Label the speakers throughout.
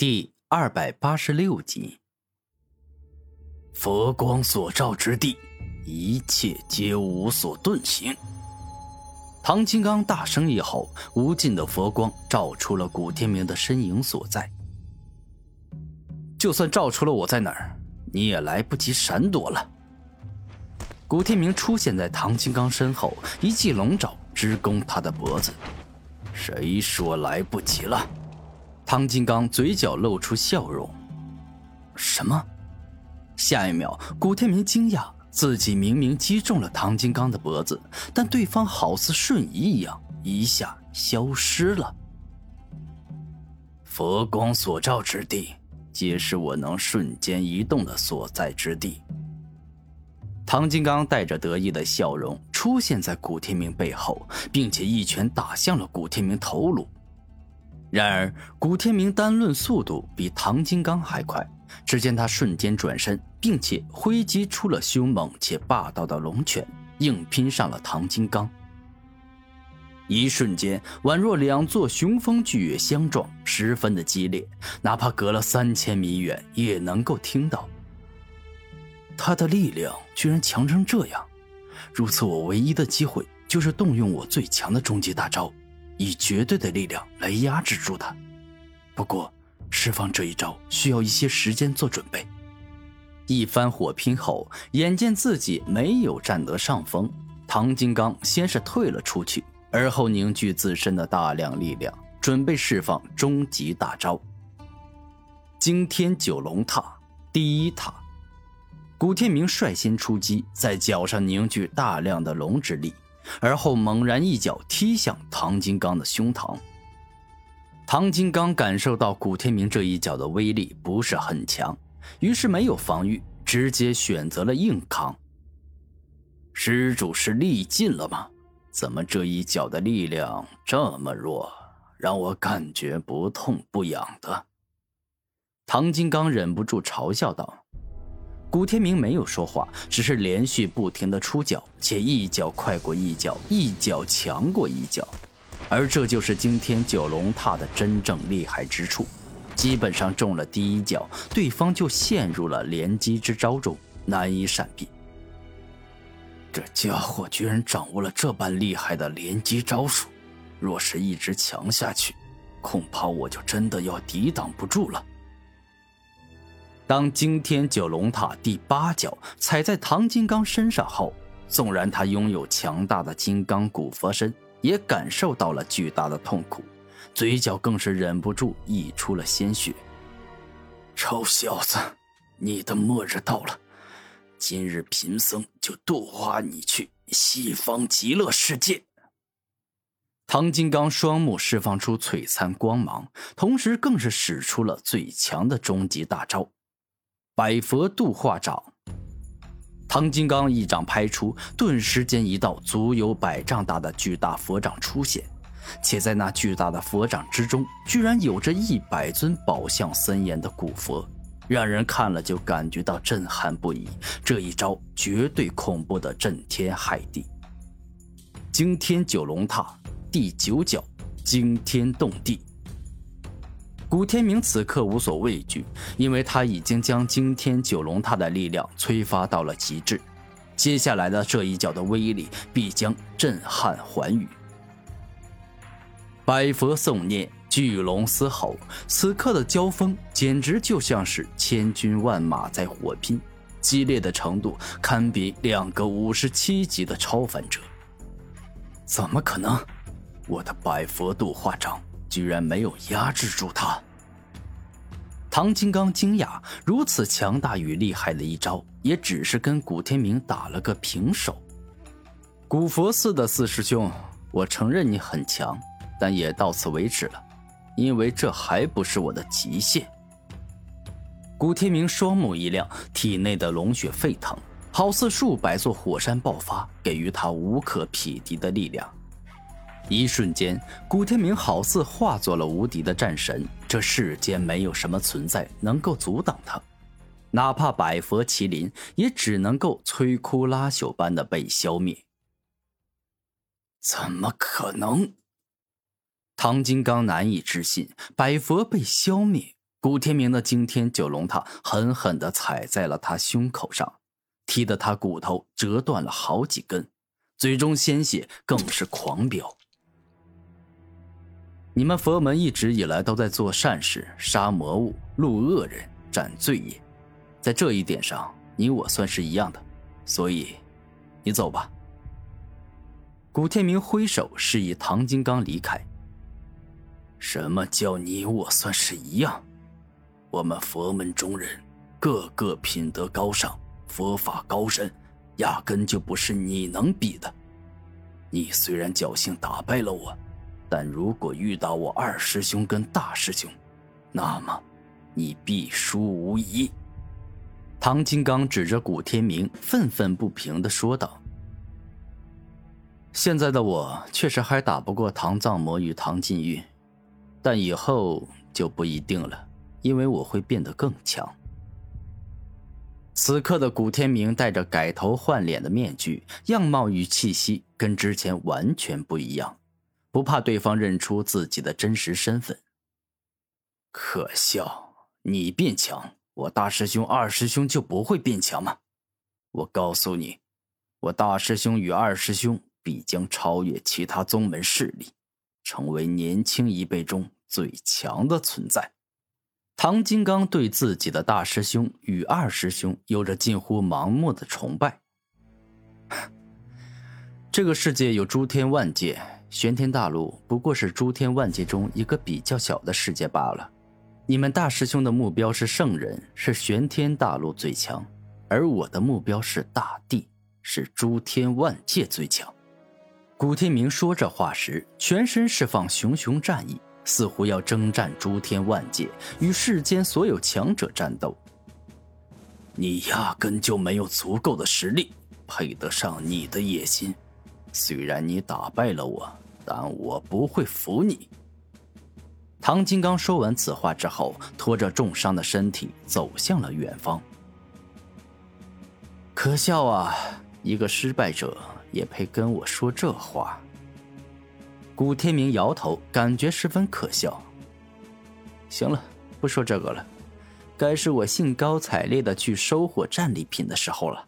Speaker 1: 第二百八十六集。佛光所照之地，一切皆无所遁形。唐金刚大声一吼，无尽的佛光照出了古天明的身影所在。就算照出了我在哪儿，你也来不及闪躲了。古天明出现在唐金刚身后，一记龙爪直攻他的脖子。谁说来不及了？唐金刚嘴角露出笑容。什么？下一秒，古天明惊讶，自己明明击中了唐金刚的脖子，但对方好似瞬移一样，一下消失了。佛光所照之地，皆是我能瞬间移动的所在之地。唐金刚带着得意的笑容出现在古天明背后，并且一拳打向了古天明头颅。然而，古天明单论速度比唐金刚还快。只见他瞬间转身，并且挥击出了凶猛且霸道的龙拳，硬拼上了唐金刚。一瞬间，宛若两座雄风巨岳相撞，十分的激烈，哪怕隔了三千米远也能够听到。他的力量居然强成这样，如此，我唯一的机会就是动用我最强的终极大招。以绝对的力量来压制住他，不过释放这一招需要一些时间做准备。一番火拼后，眼见自己没有占得上风，唐金刚先是退了出去，而后凝聚自身的大量力量，准备释放终极大招——惊天九龙塔第一塔。古天明率先出击，在脚上凝聚大量的龙之力。而后猛然一脚踢向唐金刚的胸膛。唐金刚感受到古天明这一脚的威力不是很强，于是没有防御，直接选择了硬扛。施主是力尽了吗？怎么这一脚的力量这么弱，让我感觉不痛不痒的？唐金刚忍不住嘲笑道。古天明没有说话，只是连续不停的出脚，且一脚快过一脚，一脚强过一脚，而这就是惊天九龙踏的真正厉害之处。基本上中了第一脚，对方就陷入了连击之招中，难以闪避。这家伙居然掌握了这般厉害的连击招数，若是一直强下去，恐怕我就真的要抵挡不住了。当惊天九龙塔第八脚踩在唐金刚身上后，纵然他拥有强大的金刚古佛身，也感受到了巨大的痛苦，嘴角更是忍不住溢出了鲜血。臭小子，你的末日到了，今日贫僧就度化你去西方极乐世界。唐金刚双目释放出璀璨光芒，同时更是使出了最强的终极大招。百佛度化掌，唐金刚一掌拍出，顿时间一道足有百丈大的巨大佛掌出现，且在那巨大的佛掌之中，居然有着一百尊宝相森严的古佛，让人看了就感觉到震撼不已。这一招绝对恐怖的震天骇地，惊天九龙塔第九脚，惊天动地。古天明此刻无所畏惧，因为他已经将惊天九龙塔的力量催发到了极致。接下来的这一脚的威力必将震撼寰宇。百佛诵念，巨龙嘶吼，此刻的交锋简直就像是千军万马在火拼，激烈的程度堪比两个五十七级的超凡者。怎么可能？我的百佛度化掌！居然没有压制住他。唐金刚惊讶，如此强大与厉害的一招，也只是跟古天明打了个平手。古佛寺的四师兄，我承认你很强，但也到此为止了，因为这还不是我的极限。古天明双目一亮，体内的龙血沸腾，好似数百座火山爆发，给予他无可匹敌的力量。一瞬间，古天明好似化作了无敌的战神，这世间没有什么存在能够阻挡他，哪怕百佛麒麟也只能够摧枯拉朽般的被消灭。怎么可能？唐金刚难以置信，百佛被消灭，古天明的惊天九龙塔狠狠地踩在了他胸口上，踢得他骨头折断了好几根，嘴中鲜血更是狂飙。你们佛门一直以来都在做善事，杀魔物，戮恶人，斩罪业，在这一点上，你我算是一样的，所以，你走吧。古天明挥手示意唐金刚离开。什么叫你我算是一样？我们佛门中人，个个品德高尚，佛法高深，压根就不是你能比的。你虽然侥幸打败了我。但如果遇到我二师兄跟大师兄，那么你必输无疑。唐金刚指着古天明，愤愤不平的说道：“现在的我确实还打不过唐藏魔与唐禁欲，但以后就不一定了，因为我会变得更强。”此刻的古天明戴着改头换脸的面具，样貌与气息跟之前完全不一样。不怕对方认出自己的真实身份。可笑，你变强，我大师兄、二师兄就不会变强吗？我告诉你，我大师兄与二师兄必将超越其他宗门势力，成为年轻一辈中最强的存在。唐金刚对自己的大师兄与二师兄有着近乎盲目的崇拜。这个世界有诸天万界。玄天大陆不过是诸天万界中一个比较小的世界罢了。你们大师兄的目标是圣人，是玄天大陆最强，而我的目标是大地，是诸天万界最强。古天明说这话时，全身释放熊熊战意，似乎要征战诸天万界，与世间所有强者战斗。你压根就没有足够的实力，配得上你的野心。虽然你打败了我，但我不会服你。唐金刚说完此话之后，拖着重伤的身体走向了远方。可笑啊！一个失败者也配跟我说这话？古天明摇头，感觉十分可笑。行了，不说这个了，该是我兴高采烈的去收获战利品的时候了。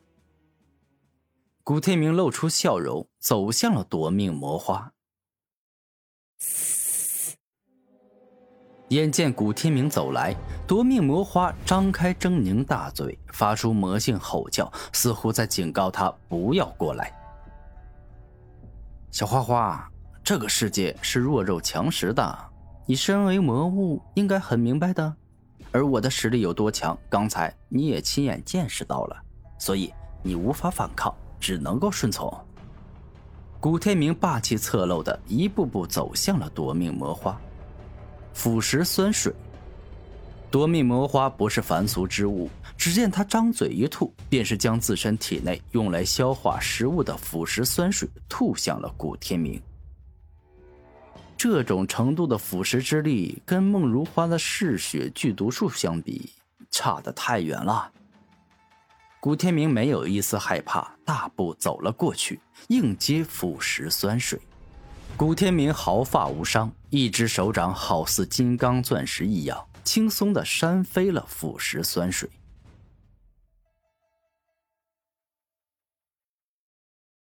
Speaker 1: 古天明露出笑容，走向了夺命魔花。眼见古天明走来，夺命魔花张开狰狞大嘴，发出魔性吼叫，似乎在警告他不要过来。小花花，这个世界是弱肉强食的，你身为魔物，应该很明白的。而我的实力有多强，刚才你也亲眼见识到了，所以你无法反抗。只能够顺从。古天明霸气侧漏的一步步走向了夺命魔花。腐蚀酸水，夺命魔花不是凡俗之物。只见他张嘴一吐，便是将自身体内用来消化食物的腐蚀酸水吐向了古天明。这种程度的腐蚀之力，跟梦如花的嗜血剧毒术相比，差得太远了。古天明没有一丝害怕，大步走了过去，应接腐蚀酸水。古天明毫发无伤，一只手掌好似金刚钻石一样，轻松的扇飞了腐蚀酸水。